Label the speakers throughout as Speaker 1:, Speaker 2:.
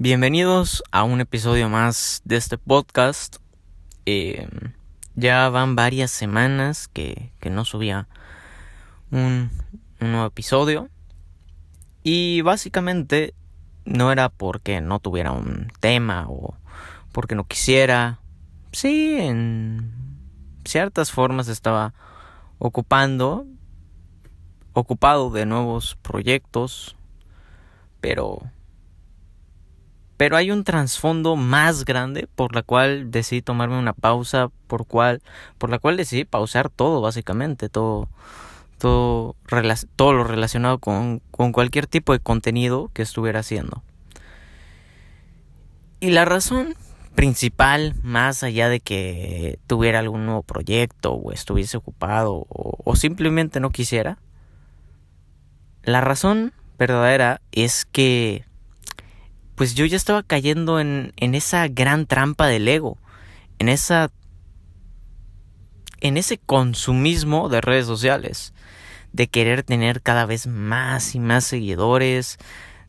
Speaker 1: Bienvenidos a un episodio más de este podcast. Eh, ya van varias semanas que, no subía un, nuevo episodio. Y básicamente no era porque no tuviera un tema o porque no quisiera. Sí, en ciertas formas estaba ocupando, ocupado de nuevos proyectos, pero pero hay un trasfondo más grande por la cual decidí tomarme una pausa, por cual, por la cual decidí pausar todo, básicamente, todo, todo, lo relacionado con, con cualquier tipo de contenido que estuviera haciendo. Y la razón principal, más allá de que tuviera algún nuevo proyecto o estuviese ocupado o, o simplemente no quisiera, la razón verdadera es que pues yo ya estaba cayendo en, en esa gran trampa del ego, en esa en ese consumismo de redes sociales, de querer tener cada vez más y más seguidores,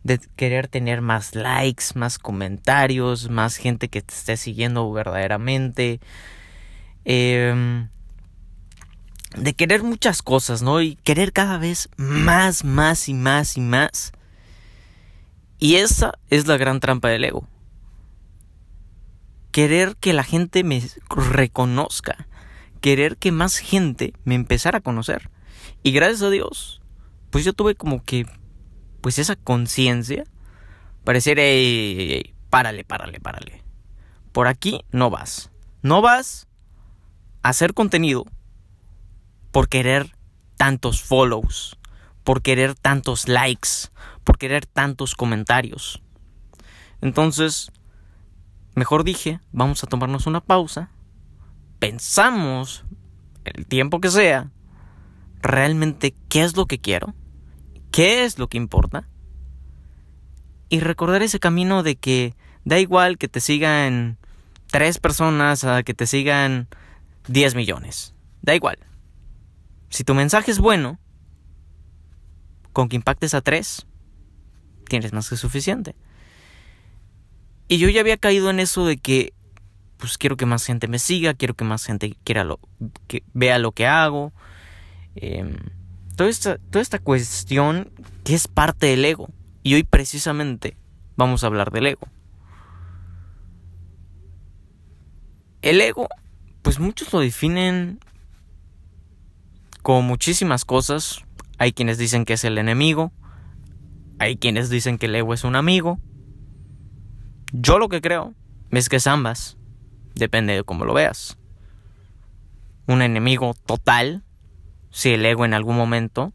Speaker 1: de querer tener más likes, más comentarios, más gente que te esté siguiendo verdaderamente, em, de querer muchas cosas, ¿no? Y querer cada vez más, más y más y más. Y esa es la gran trampa del ego. Querer que la gente me reconozca. Querer que más gente me empezara a conocer. Y gracias a Dios, pues yo tuve como que, pues esa conciencia. Parecer, ey, párale, párale, párale. Por aquí no vas. No vas a hacer contenido por querer tantos follows, por querer tantos likes, por querer tantos comentarios. Entonces, mejor dije, vamos a tomarnos una pausa, pensamos el tiempo que sea, realmente qué es lo que quiero, qué es lo que importa, y recordar ese camino de que da igual que te sigan tres personas a que te sigan 10 millones, da igual. Si tu mensaje es bueno, con que impactes a tres, tienes más que suficiente. Y yo ya había caído en eso de que, pues quiero que más gente me siga, quiero que más gente quiera lo, que vea lo que hago. Em, toda, esta, toda esta cuestión que es parte del ego. Y hoy precisamente vamos a hablar del ego. El ego, pues muchos lo definen como muchísimas cosas. Hay quienes dicen que es el enemigo, hay quienes dicen que el ego es un amigo. Yo lo que creo es que es ambas. Depende de cómo lo veas. Un enemigo total, si el ego en algún momento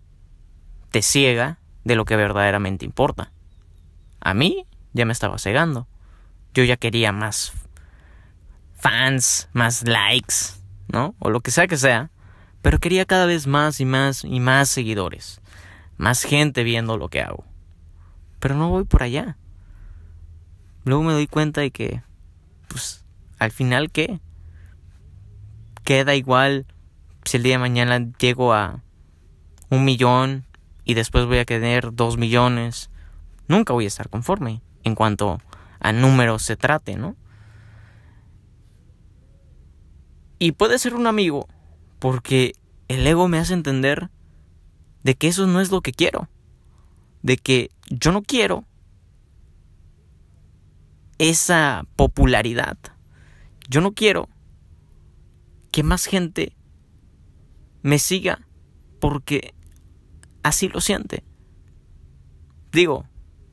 Speaker 1: te ciega de lo que verdaderamente importa. A mí ya me estaba cegando. Yo ya quería más fans, más likes, ¿no? O lo que sea que sea. Pero quería cada vez más y más y más seguidores. Más gente viendo lo que hago pero no voy por allá. Luego me doy cuenta de que, pues, al final, ¿qué? Queda igual si el día de mañana llego a un millón y después voy a tener dos millones. Nunca voy a estar conforme en cuanto a números se trate, ¿no? Y puede ser un amigo porque el ego me hace entender de que eso no es lo que quiero de que yo no quiero esa popularidad. Yo no quiero que más gente me siga porque así lo siente. Digo,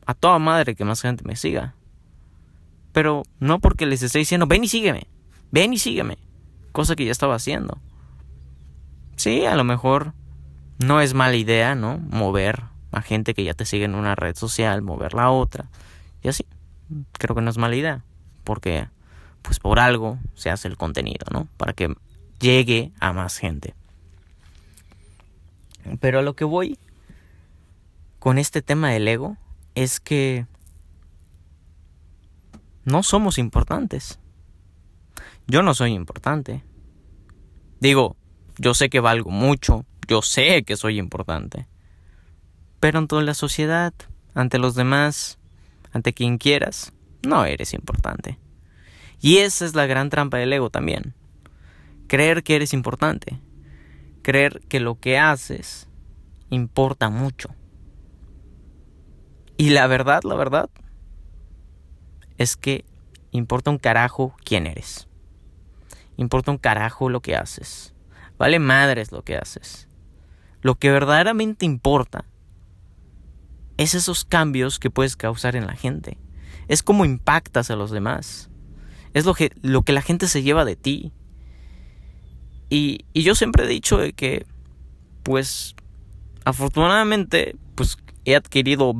Speaker 1: a toda madre que más gente me siga. Pero no porque les esté diciendo, ven y sígueme, ven y sígueme. Cosa que ya estaba haciendo. Sí, a lo mejor no es mala idea, ¿no? Mover a gente que ya te sigue en una red social, moverla a otra. Y así, creo que no es mala idea, porque pues por algo se hace el contenido, ¿no? Para que llegue a más gente. Pero a lo que voy con este tema del ego es que no somos importantes. Yo no soy importante. Digo, yo sé que valgo mucho, yo sé que soy importante pero ante la sociedad, ante los demás, ante quien quieras, no eres importante. Y esa es la gran trampa del ego también. Creer que eres importante. Creer que lo que haces importa mucho. Y la verdad, la verdad, es que importa un carajo quién eres. Importa un carajo lo que haces. Vale madres lo que haces. Lo que verdaderamente importa es esos cambios que puedes causar en la gente. Es cómo impactas a los demás. Es lo que, lo que la gente se lleva de ti. Y, y yo siempre he dicho de que, pues, afortunadamente, pues he adquirido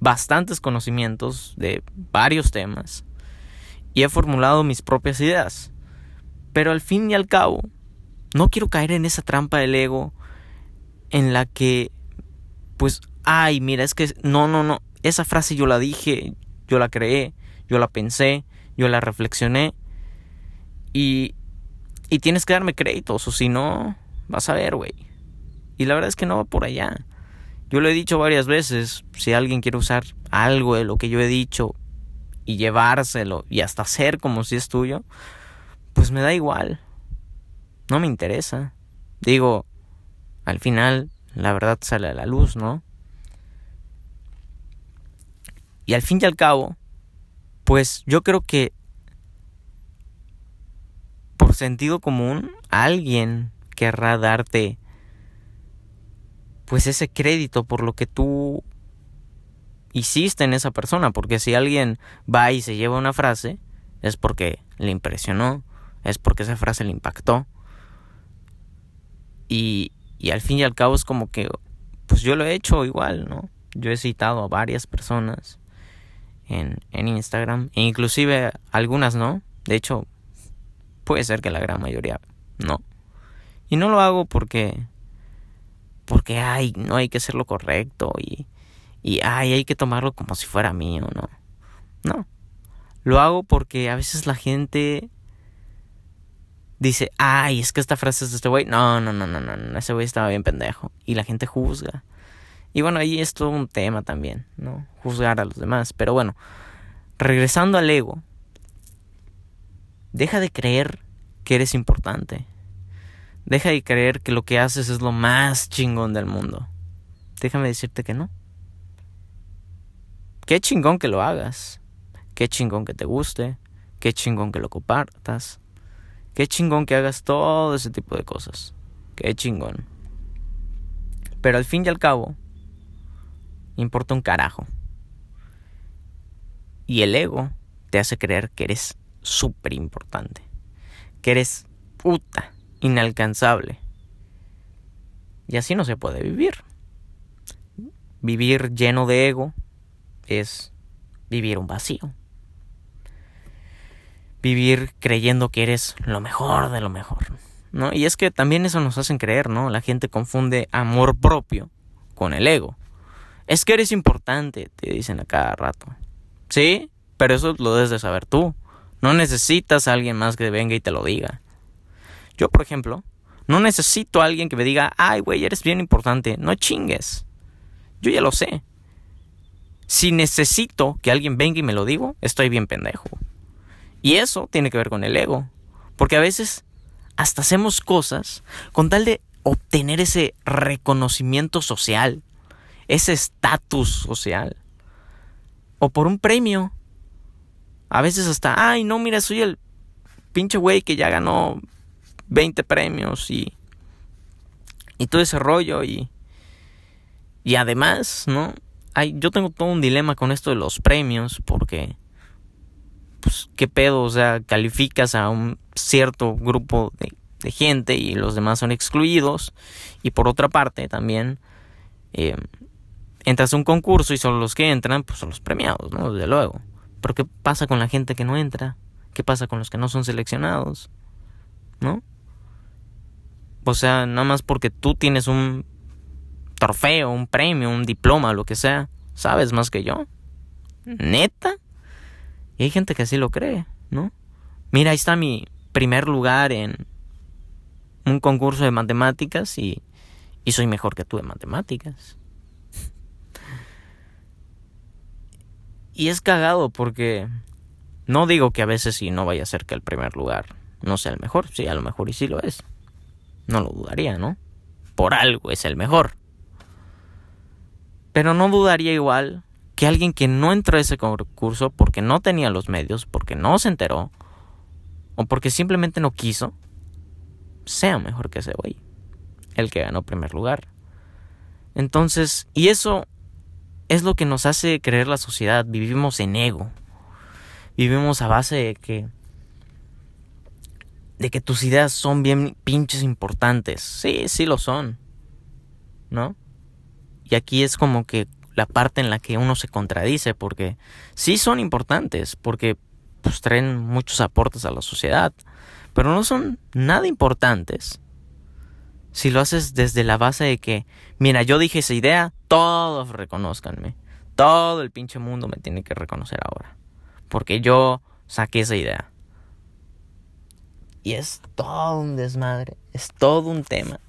Speaker 1: bastantes conocimientos de varios temas y he formulado mis propias ideas. Pero al fin y al cabo, no quiero caer en esa trampa del ego en la que, pues, ay, mira, es que no, no, no, esa frase yo la dije, yo la creé, yo la pensé, yo la reflexioné y, y tienes que darme créditos o si no, vas a ver, güey. Y la verdad es que no va por allá. Yo lo he dicho varias veces, si alguien quiere usar algo de lo que yo he dicho y llevárselo y hasta hacer como si es tuyo, pues me da igual. No me interesa. Digo, al final la verdad sale a la luz, ¿no? Y al fin y al cabo, pues yo creo que por sentido común alguien querrá darte pues ese crédito por lo que tú hiciste en esa persona, porque si alguien va y se lleva una frase, es porque le impresionó, es porque esa frase le impactó. Y, y al fin y al cabo es como que, pues yo lo he hecho igual, ¿no? Yo he citado a varias personas en, en Instagram, e inclusive algunas no, de hecho, puede ser que la gran mayoría no. Y no lo hago porque, porque, ay, no hay que hacer lo correcto y y ay, hay que tomarlo como si fuera mío, ¿no? No. Lo hago porque a veces la gente dice, ay, es que esta frase es de este güey. No, no, no, no, no, ese güey estaba bien pendejo. Y la gente juzga. Y bueno, ahí es todo un tema también, ¿no? Juzgar a los demás. Pero bueno, regresando al ego, deja de creer que eres importante. Deja de creer que lo que haces es lo más chingón del mundo. Déjame decirte que no. Qué chingón que lo hagas. Qué chingón que te guste. Qué chingón que lo compartas. Qué chingón que hagas todo ese tipo de cosas. Qué chingón. Pero al fin y al cabo, importa un carajo. Y el ego te hace creer que eres súper importante. Que eres puta, inalcanzable. Y así no se puede vivir. Vivir lleno de ego es vivir un vacío. Vivir creyendo que eres lo mejor de lo mejor. ¿no? Y es que también eso nos hacen creer, ¿no? La gente confunde amor propio con el ego. Es que eres importante, te dicen a cada rato. Sí, pero eso lo debes de saber tú. No necesitas a alguien más que venga y te lo diga. Yo, por ejemplo, no necesito a alguien que me diga, ay, güey, eres bien importante. No chingues. Yo ya lo sé. Si necesito que alguien venga y me lo digo, estoy bien pendejo. Y eso tiene que ver con el ego. Porque a veces hasta hacemos cosas con tal de obtener ese reconocimiento social, ese estatus social. O por un premio. A veces hasta, ay, no, mira, soy el pinche güey que ya ganó 20 premios y, y todo ese rollo y, y además, ¿no? yo tengo todo un dilema con esto de los premios porque pues qué pedo, o sea, calificas a un cierto grupo de, gente y los demás son excluidos y por otra parte también eh, entras a un concurso y solo los que entran pues son los premiados, ¿no? Desde luego. Pero ¿qué pasa con la gente que no entra? ¿Qué pasa con los que no son seleccionados? ¿No? O sea, nada más porque tú tienes un trofeo, un premio, un diploma, lo que sea, sabes más que yo. Neta. Hay gente que así lo cree, ¿no? Mira, ahí está mi primer lugar en un concurso de matemáticas y, y soy mejor que tú de matemáticas. y es cagado porque No digo que a veces sí no vaya a ser que el primer lugar no sea el mejor. Sí, a lo mejor y sí lo es. No lo dudaría, ¿no? Por algo es el mejor. Pero no dudaría igual que alguien que no entró a ese concurso porque no tenía los medios, porque no se enteró, o porque simplemente no quiso, sea mejor que ese güey, el que ganó primer lugar. Entonces, y eso es lo que nos hace creer la sociedad, vivimos en ego, vivimos a base de que de que tus ideas son bien pinches importantes. Sí, sí lo son. ¿No? Y aquí es como que la parte en la que uno se contradice porque sí son importantes, porque pues traen muchos aportes a la sociedad, pero no son nada importantes si lo haces desde la base de que, mira, yo dije esa idea, todos reconozcanme. Todo el pinche mundo me tiene que reconocer ahora. Porque yo saqué esa idea. Y es todo un desmadre, es todo un tema.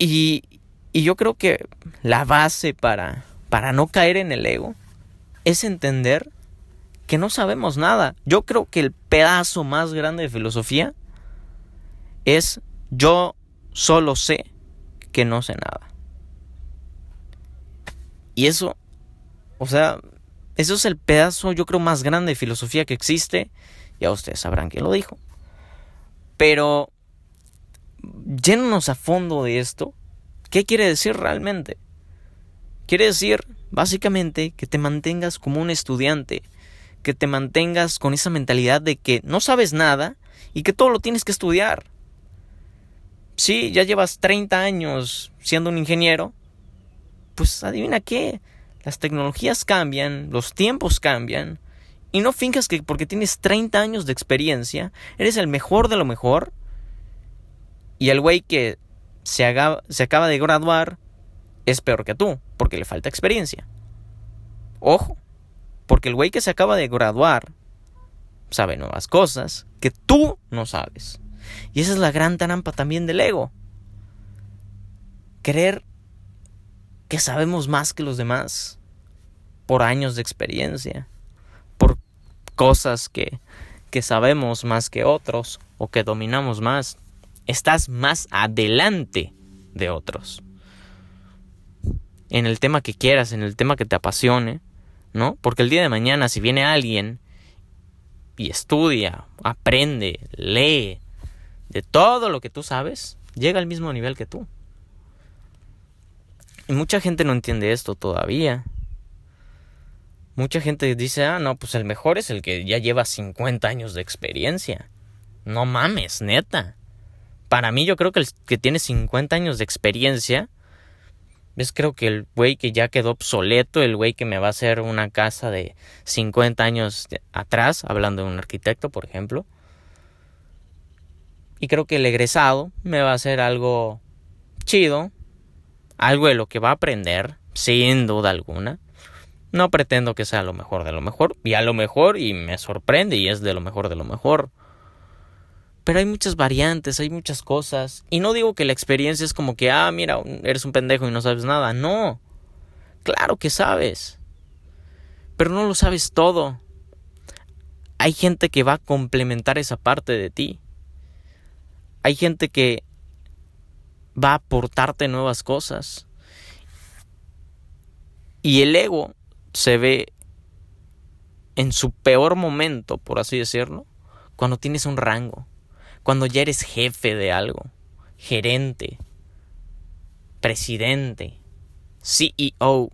Speaker 1: Y, y yo creo que la base para, para no caer en el ego es entender que no sabemos nada. Yo creo que el pedazo más grande de filosofía es yo solo sé que no sé nada. Y eso, o sea, eso es el pedazo, yo creo, más grande de filosofía que existe. Ya ustedes sabrán quién lo dijo. Pero, yéndonos a fondo de esto, ¿qué quiere decir realmente? Quiere decir, básicamente, que te mantengas como un estudiante, que te mantengas con esa mentalidad de que no sabes nada y que todo lo tienes que estudiar. Sí, ya llevas 30 años siendo un ingeniero, pues adivina qué, las tecnologías cambian, los tiempos cambian, y no finjas que porque tienes 30 años de experiencia, eres el mejor de lo mejor, y el güey que se, acaba de graduar es peor que tú, porque le falta experiencia. Ojo, porque el güey que se acaba de graduar sabe nuevas cosas que tú no sabes. Y esa es la gran trampa también del ego. Creer que sabemos más que los demás por años de experiencia, por cosas que sabemos más que otros o que dominamos más. Estás más adelante de otros. En el tema que quieras, en el tema que te apasione, ¿no? Porque el día de mañana si viene alguien y estudia, aprende, lee de todo lo que tú sabes, llega al mismo nivel que tú. Y mucha gente no entiende esto todavía. Mucha gente dice, ah, no, pues el mejor es el que ya lleva 50 años de experiencia. No mames, neta. Para mí yo creo que el que tiene 50 años de experiencia es creo que el güey que ya quedó obsoleto, el güey que me va a hacer una casa de 50 años atrás, hablando de un arquitecto, por ejemplo. Y creo que el egresado me va a hacer algo chido, algo de lo que va a aprender, sin duda alguna. No pretendo que sea lo mejor de lo mejor, y a lo mejor, y me sorprende, y es de lo mejor de lo mejor. Pero hay muchas variantes, hay muchas cosas. Y no digo que la experiencia es como que, ah, mira, eres un pendejo y no sabes nada. No. Claro que sabes. Pero no lo sabes todo. Hay gente que va a complementar esa parte de ti. Hay gente que va a aportarte nuevas cosas. Y el ego se ve en su peor momento, por así decirlo, cuando tienes un rango, cuando ya eres jefe de algo, gerente, presidente, CEO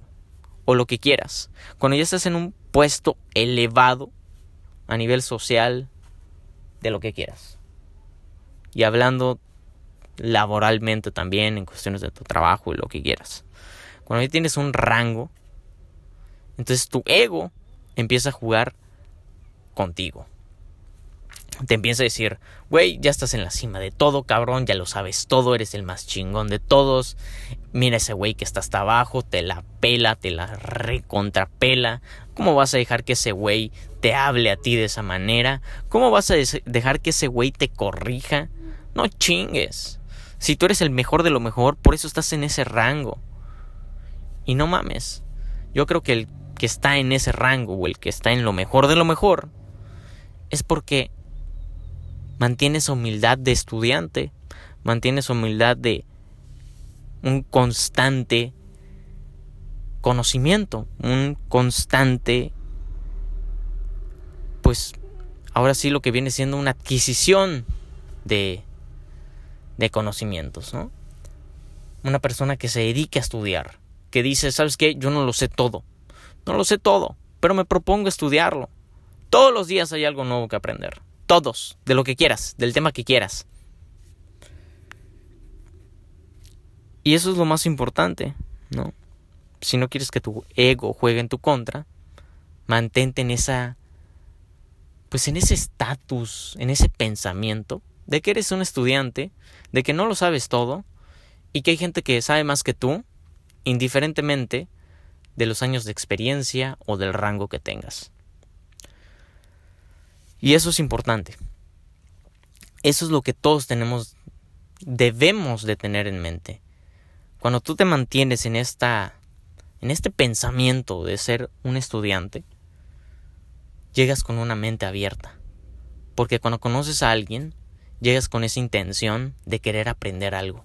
Speaker 1: o lo que quieras, cuando ya estás en un puesto elevado a nivel social de lo que quieras. Y hablando laboralmente también, en cuestiones de tu trabajo y lo que quieras. Cuando ya tienes un rango, entonces tu ego empieza a jugar contigo. Te empieza a decir, güey, ya estás en la cima de todo, cabrón, ya lo sabes todo, eres el más chingón de todos. Mira ese güey que está hasta abajo, te la pela, te la recontrapela. ¿Cómo vas a dejar que ese güey te hable a ti de esa manera? ¿Cómo vas a dejar que ese güey te corrija? No chingues. Si tú eres el mejor de lo mejor, por eso estás en ese rango. Y no mames. Yo creo que el que está en ese rango o el que está en lo mejor de lo mejor, es porque mantiene humildad de estudiante, mantiene humildad de un constante conocimiento, un constante, pues ahora sí lo que viene siendo una adquisición de, de conocimientos, ¿no? Una persona que se dedique a estudiar, que dice, ¿sabes qué? Yo no lo sé todo, no lo sé todo, pero me propongo estudiarlo. Todos los días hay algo nuevo que aprender. Todos, de lo que quieras, del tema que quieras. Y eso es lo más importante, ¿no? Si no quieres que tu ego juegue en tu contra, mantente en esa pues en ese estatus, en ese pensamiento de que eres un estudiante, de que no lo sabes todo y que hay gente que sabe más que tú, indiferentemente de los años de experiencia o del rango que tengas. Y eso es importante. Eso es lo que todos tenemos, debemos de tener en mente. Cuando tú te mantienes en esta, en este pensamiento de ser un estudiante, llegas con una mente abierta. Porque cuando conoces a alguien, llegas con esa intención de querer aprender algo,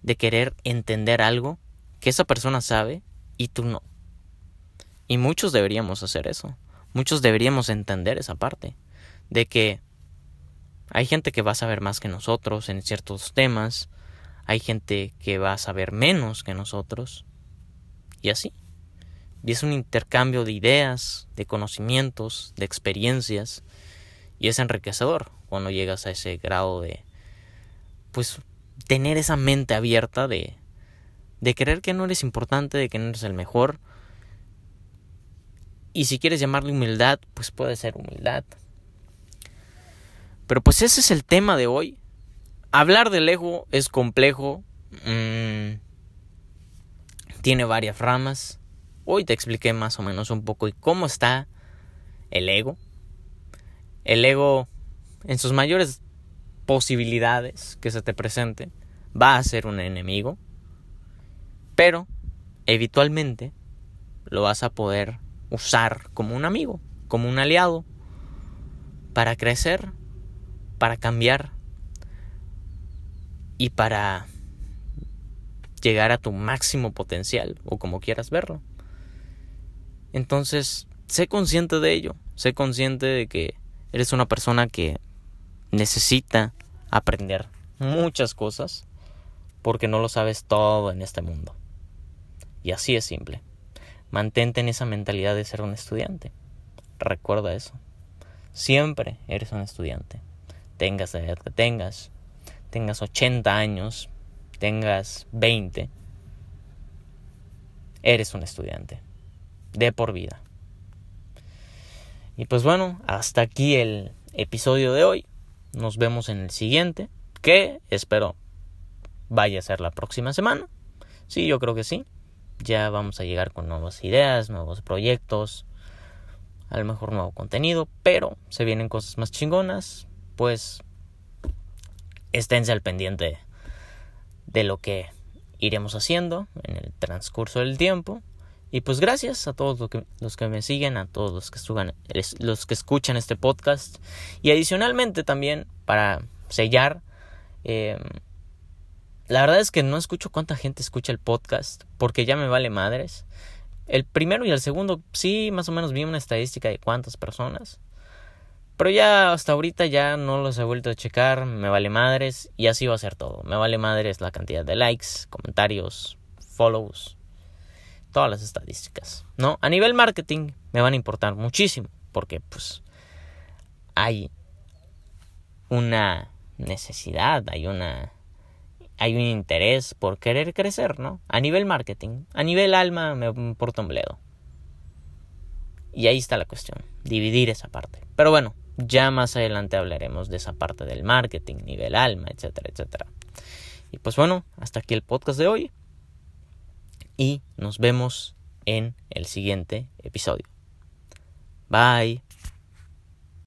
Speaker 1: de querer entender algo que esa persona sabe y tú no. Y muchos deberíamos hacer eso. Muchos deberíamos entender esa parte. De que hay gente que va a saber más que nosotros en ciertos temas. Hay gente que va a saber menos que nosotros. Y así. Y es un intercambio de ideas, de conocimientos, de experiencias. Y es enriquecedor cuando llegas a ese grado de, pues, tener esa mente abierta de, de creer que no eres importante, de que no eres el mejor. Y si quieres llamarle humildad, pues puede ser humildad. Pero pues ese es el tema de hoy. Hablar del ego es complejo. Mm, tiene varias ramas. Hoy te expliqué más o menos un poco y cómo está el ego. El ego en sus mayores posibilidades que se te presente va a ser un enemigo. Pero eventualmente lo vas a poder usar como un amigo, como un aliado, para crecer, para cambiar y para llegar a tu máximo potencial o como quieras verlo. Entonces, sé consciente de ello, sé consciente de que eres una persona que necesita aprender muchas cosas porque no lo sabes todo en este mundo. Y así es simple. Mantente en esa mentalidad de ser un estudiante. Recuerda eso. Siempre eres un estudiante. Tengas la edad que tengas, tengas 80 años, tengas 20, eres un estudiante. De por vida. Y pues bueno, hasta aquí el episodio de hoy. Nos vemos en el siguiente, que espero vaya a ser la próxima semana. Sí, yo creo que sí ya vamos a llegar con nuevas ideas, nuevos proyectos, a lo mejor nuevo contenido, pero se vienen cosas más chingonas, pues esténse al pendiente de lo que iremos haciendo en el transcurso del tiempo. Y pues gracias a todos los que, los que me siguen, a todos los que, los que escuchan este podcast. Y adicionalmente también para sellar, eh, la verdad es que no escucho cuánta gente escucha el podcast porque ya me vale madres. El primero y el segundo sí, más o menos vi una estadística de cuántas personas. Pero ya hasta ahorita ya no los he vuelto a checar, me vale madres y así va a ser todo. Me vale madres la cantidad de likes, comentarios, follows, todas las estadísticas. ¿No? A nivel marketing me van a importar muchísimo porque pues hay una necesidad, hay una hay un interés por querer crecer, ¿no? A nivel marketing, a nivel alma me importa un bledo. Y ahí está la cuestión, dividir esa parte. Pero bueno, ya más adelante hablaremos de esa parte del marketing, nivel alma, etcétera, etcétera. Y pues bueno, hasta aquí el podcast de hoy. Y nos vemos en el siguiente episodio. Bye.